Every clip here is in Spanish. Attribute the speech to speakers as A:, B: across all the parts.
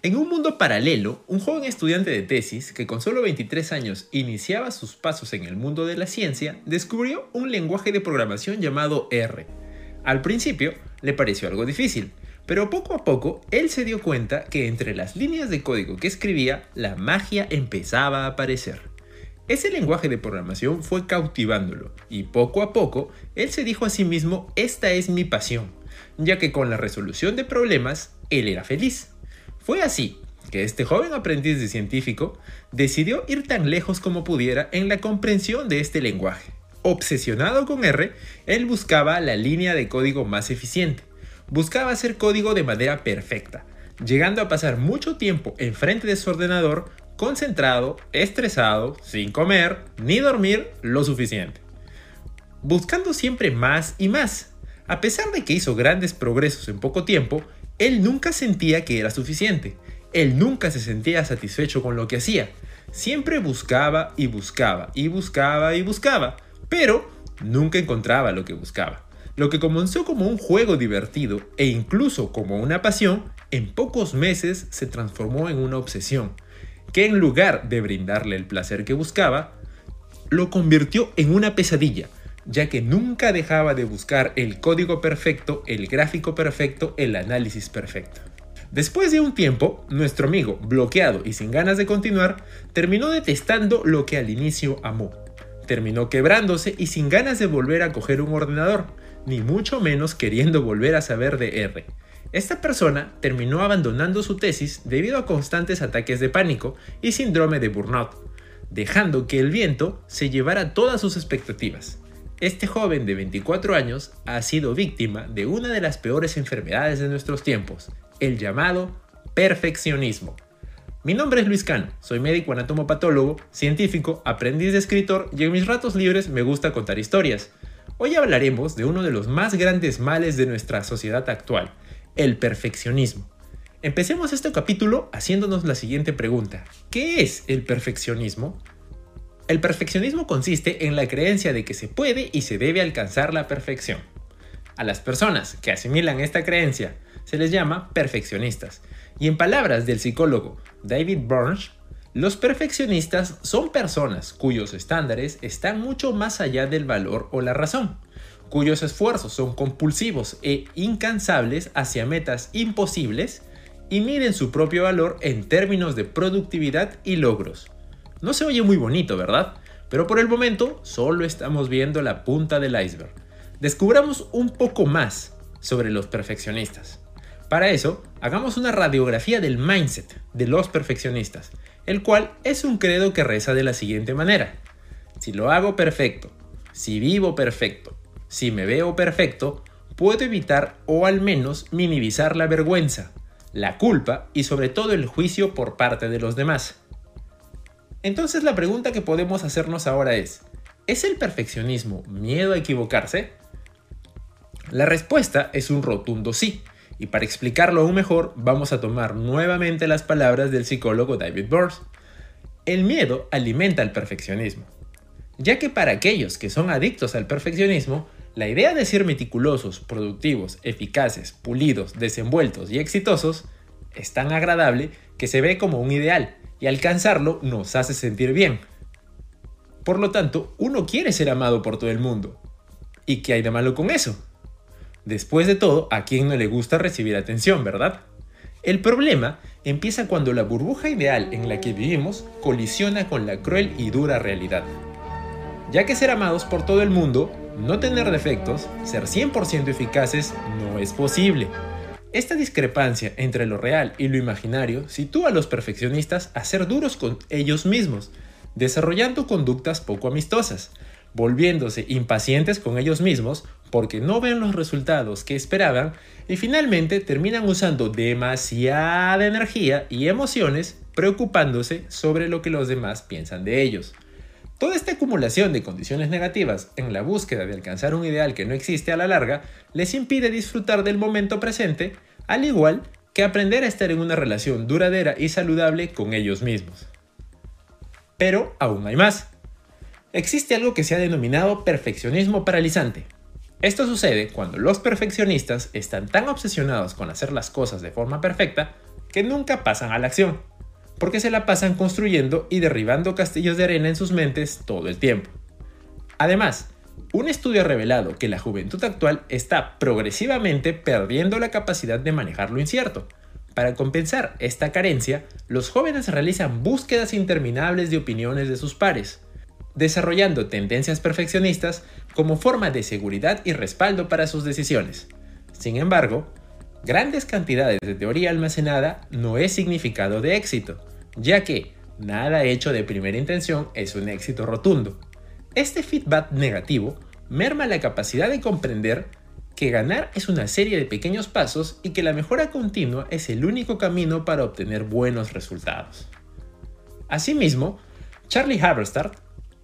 A: En un mundo paralelo, un joven estudiante de tesis que con solo 23 años iniciaba sus pasos en el mundo de la ciencia, descubrió un lenguaje de programación llamado R. Al principio le pareció algo difícil, pero poco a poco él se dio cuenta que entre las líneas de código que escribía, la magia empezaba a aparecer. Ese lenguaje de programación fue cautivándolo y poco a poco él se dijo a sí mismo, esta es mi pasión, ya que con la resolución de problemas él era feliz. Fue así que este joven aprendiz de científico decidió ir tan lejos como pudiera en la comprensión de este lenguaje. Obsesionado con R, él buscaba la línea de código más eficiente. Buscaba hacer código de manera perfecta, llegando a pasar mucho tiempo enfrente de su ordenador concentrado, estresado, sin comer ni dormir lo suficiente. Buscando siempre más y más. A pesar de que hizo grandes progresos en poco tiempo, él nunca sentía que era suficiente. Él nunca se sentía satisfecho con lo que hacía. Siempre buscaba y buscaba y buscaba y buscaba, pero nunca encontraba lo que buscaba. Lo que comenzó como un juego divertido e incluso como una pasión, en pocos meses se transformó en una obsesión, que en lugar de brindarle el placer que buscaba, lo convirtió en una pesadilla, ya que nunca dejaba de buscar el código perfecto, el gráfico perfecto, el análisis perfecto. Después de un tiempo, nuestro amigo, bloqueado y sin ganas de continuar, terminó detestando lo que al inicio amó. Terminó quebrándose y sin ganas de volver a coger un ordenador, ni mucho menos queriendo volver a saber de R. Esta persona terminó abandonando su tesis debido a constantes ataques de pánico y síndrome de burnout, dejando que el viento se llevara todas sus expectativas. Este joven de 24 años ha sido víctima de una de las peores enfermedades de nuestros tiempos, el llamado perfeccionismo. Mi nombre es Luis Cano, soy médico anatomopatólogo, científico, aprendiz de escritor y en mis ratos libres me gusta contar historias. Hoy hablaremos de uno de los más grandes males de nuestra sociedad actual, el perfeccionismo. Empecemos este capítulo haciéndonos la siguiente pregunta. ¿Qué es el perfeccionismo? El perfeccionismo consiste en la creencia de que se puede y se debe alcanzar la perfección. A las personas que asimilan esta creencia se les llama perfeccionistas. Y en palabras del psicólogo David Burns, los perfeccionistas son personas cuyos estándares están mucho más allá del valor o la razón, cuyos esfuerzos son compulsivos e incansables hacia metas imposibles y miden su propio valor en términos de productividad y logros. No se oye muy bonito, ¿verdad? Pero por el momento solo estamos viendo la punta del iceberg. Descubramos un poco más sobre los perfeccionistas. Para eso, hagamos una radiografía del mindset de los perfeccionistas, el cual es un credo que reza de la siguiente manera. Si lo hago perfecto, si vivo perfecto, si me veo perfecto, puedo evitar o al menos minimizar la vergüenza, la culpa y sobre todo el juicio por parte de los demás. Entonces la pregunta que podemos hacernos ahora es, ¿es el perfeccionismo miedo a equivocarse? La respuesta es un rotundo sí, y para explicarlo aún mejor vamos a tomar nuevamente las palabras del psicólogo David Burns. El miedo alimenta el perfeccionismo, ya que para aquellos que son adictos al perfeccionismo, la idea de ser meticulosos, productivos, eficaces, pulidos, desenvueltos y exitosos es tan agradable que se ve como un ideal y alcanzarlo nos hace sentir bien. Por lo tanto, uno quiere ser amado por todo el mundo. ¿Y qué hay de malo con eso? Después de todo, ¿a quién no le gusta recibir atención, verdad? El problema empieza cuando la burbuja ideal en la que vivimos colisiona con la cruel y dura realidad. Ya que ser amados por todo el mundo, no tener defectos, ser 100% eficaces no es posible. Esta discrepancia entre lo real y lo imaginario sitúa a los perfeccionistas a ser duros con ellos mismos, desarrollando conductas poco amistosas, volviéndose impacientes con ellos mismos porque no ven los resultados que esperaban y finalmente terminan usando demasiada energía y emociones preocupándose sobre lo que los demás piensan de ellos. Toda esta acumulación de condiciones negativas en la búsqueda de alcanzar un ideal que no existe a la larga les impide disfrutar del momento presente, al igual que aprender a estar en una relación duradera y saludable con ellos mismos. Pero aún hay más. Existe algo que se ha denominado perfeccionismo paralizante. Esto sucede cuando los perfeccionistas están tan obsesionados con hacer las cosas de forma perfecta que nunca pasan a la acción, porque se la pasan construyendo y derribando castillos de arena en sus mentes todo el tiempo. Además, un estudio ha revelado que la juventud actual está progresivamente perdiendo la capacidad de manejar lo incierto. Para compensar esta carencia, los jóvenes realizan búsquedas interminables de opiniones de sus pares, desarrollando tendencias perfeccionistas como forma de seguridad y respaldo para sus decisiones. Sin embargo, grandes cantidades de teoría almacenada no es significado de éxito, ya que nada hecho de primera intención es un éxito rotundo. Este feedback negativo merma la capacidad de comprender que ganar es una serie de pequeños pasos y que la mejora continua es el único camino para obtener buenos resultados. Asimismo, Charlie Haverstad,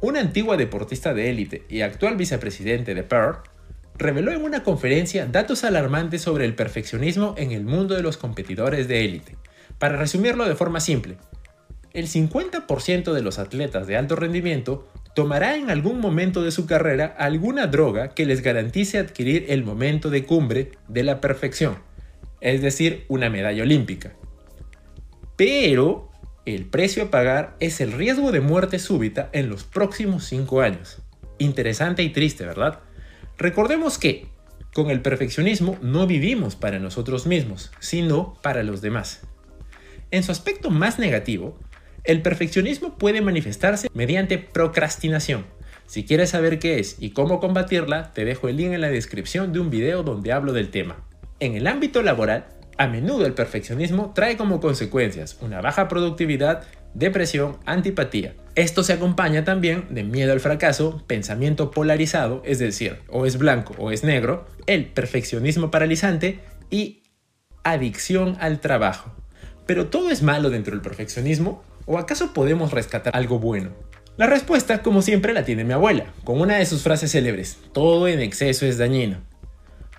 A: una antigua deportista de élite y actual vicepresidente de Pearl, reveló en una conferencia datos alarmantes sobre el perfeccionismo en el mundo de los competidores de élite. Para resumirlo de forma simple, el 50% de los atletas de alto rendimiento tomará en algún momento de su carrera alguna droga que les garantice adquirir el momento de cumbre de la perfección, es decir, una medalla olímpica. Pero el precio a pagar es el riesgo de muerte súbita en los próximos 5 años. Interesante y triste, ¿verdad? Recordemos que, con el perfeccionismo no vivimos para nosotros mismos, sino para los demás. En su aspecto más negativo, el perfeccionismo puede manifestarse mediante procrastinación. Si quieres saber qué es y cómo combatirla, te dejo el link en la descripción de un video donde hablo del tema. En el ámbito laboral, a menudo el perfeccionismo trae como consecuencias una baja productividad, depresión, antipatía. Esto se acompaña también de miedo al fracaso, pensamiento polarizado, es decir, o es blanco o es negro, el perfeccionismo paralizante y adicción al trabajo. Pero todo es malo dentro del perfeccionismo ¿O acaso podemos rescatar algo bueno? La respuesta, como siempre, la tiene mi abuela, con una de sus frases célebres, todo en exceso es dañino.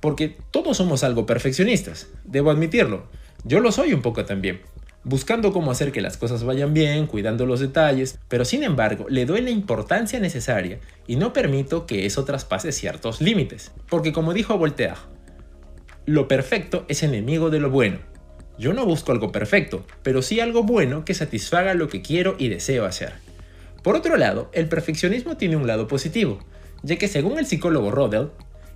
A: Porque todos somos algo perfeccionistas, debo admitirlo, yo lo soy un poco también, buscando cómo hacer que las cosas vayan bien, cuidando los detalles, pero sin embargo le doy la importancia necesaria y no permito que eso traspase ciertos límites. Porque como dijo Voltaire, lo perfecto es enemigo de lo bueno, yo no busco algo perfecto, pero sí algo bueno que satisfaga lo que quiero y deseo hacer. Por otro lado, el perfeccionismo tiene un lado positivo, ya que según el psicólogo Rodell,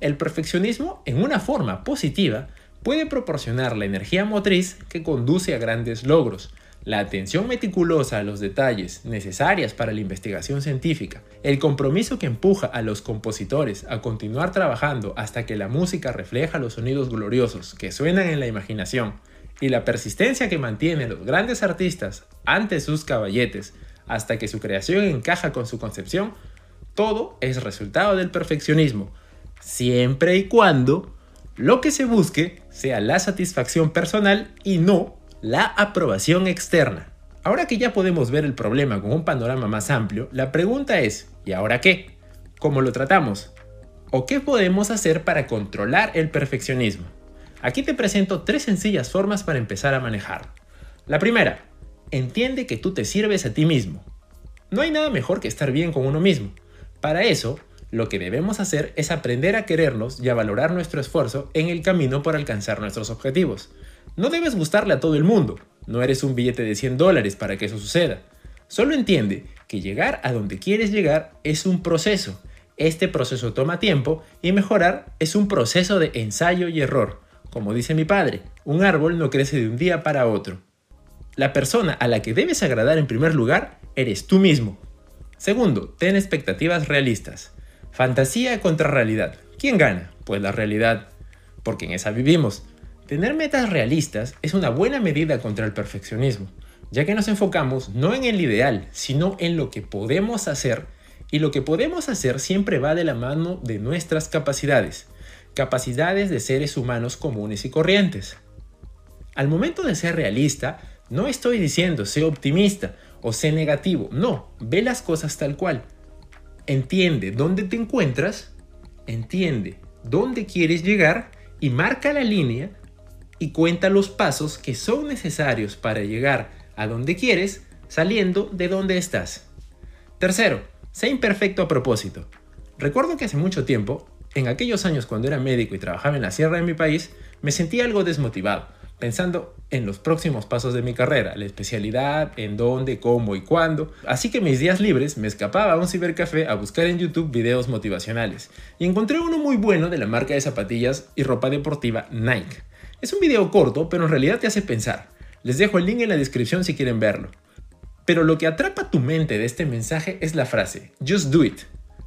A: el perfeccionismo en una forma positiva puede proporcionar la energía motriz que conduce a grandes logros, la atención meticulosa a los detalles necesarias para la investigación científica, el compromiso que empuja a los compositores a continuar trabajando hasta que la música refleja los sonidos gloriosos que suenan en la imaginación, y la persistencia que mantienen los grandes artistas ante sus caballetes hasta que su creación encaja con su concepción, todo es resultado del perfeccionismo, siempre y cuando lo que se busque sea la satisfacción personal y no la aprobación externa. Ahora que ya podemos ver el problema con un panorama más amplio, la pregunta es, ¿y ahora qué? ¿Cómo lo tratamos? ¿O qué podemos hacer para controlar el perfeccionismo? Aquí te presento tres sencillas formas para empezar a manejar. La primera, entiende que tú te sirves a ti mismo. No hay nada mejor que estar bien con uno mismo. Para eso, lo que debemos hacer es aprender a querernos y a valorar nuestro esfuerzo en el camino por alcanzar nuestros objetivos. No debes gustarle a todo el mundo, no eres un billete de 100 dólares para que eso suceda. Solo entiende que llegar a donde quieres llegar es un proceso. Este proceso toma tiempo y mejorar es un proceso de ensayo y error. Como dice mi padre, un árbol no crece de un día para otro. La persona a la que debes agradar en primer lugar eres tú mismo. Segundo, ten expectativas realistas. Fantasía contra realidad. ¿Quién gana? Pues la realidad, porque en esa vivimos. Tener metas realistas es una buena medida contra el perfeccionismo, ya que nos enfocamos no en el ideal, sino en lo que podemos hacer, y lo que podemos hacer siempre va de la mano de nuestras capacidades capacidades de seres humanos comunes y corrientes. Al momento de ser realista, no estoy diciendo sé optimista o sé negativo, no, ve las cosas tal cual. Entiende dónde te encuentras, entiende dónde quieres llegar y marca la línea y cuenta los pasos que son necesarios para llegar a donde quieres saliendo de donde estás. Tercero, sé imperfecto a propósito. Recuerdo que hace mucho tiempo en aquellos años cuando era médico y trabajaba en la sierra de mi país, me sentía algo desmotivado, pensando en los próximos pasos de mi carrera, la especialidad, en dónde, cómo y cuándo. Así que mis días libres me escapaba a un cibercafé a buscar en YouTube videos motivacionales y encontré uno muy bueno de la marca de zapatillas y ropa deportiva Nike. Es un video corto, pero en realidad te hace pensar. Les dejo el link en la descripción si quieren verlo. Pero lo que atrapa tu mente de este mensaje es la frase Just do it,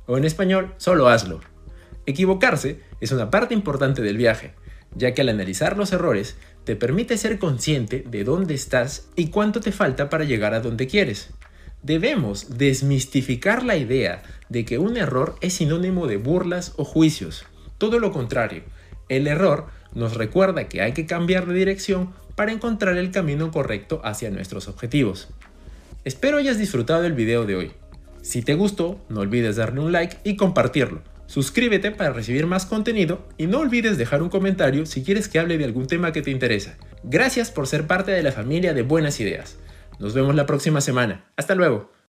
A: o en español, solo hazlo. Equivocarse es una parte importante del viaje, ya que al analizar los errores te permite ser consciente de dónde estás y cuánto te falta para llegar a donde quieres. Debemos desmistificar la idea de que un error es sinónimo de burlas o juicios. Todo lo contrario, el error nos recuerda que hay que cambiar de dirección para encontrar el camino correcto hacia nuestros objetivos. Espero hayas disfrutado del video de hoy. Si te gustó, no olvides darle un like y compartirlo. Suscríbete para recibir más contenido y no olvides dejar un comentario si quieres que hable de algún tema que te interesa. Gracias por ser parte de la familia de Buenas Ideas. Nos vemos la próxima semana. Hasta luego.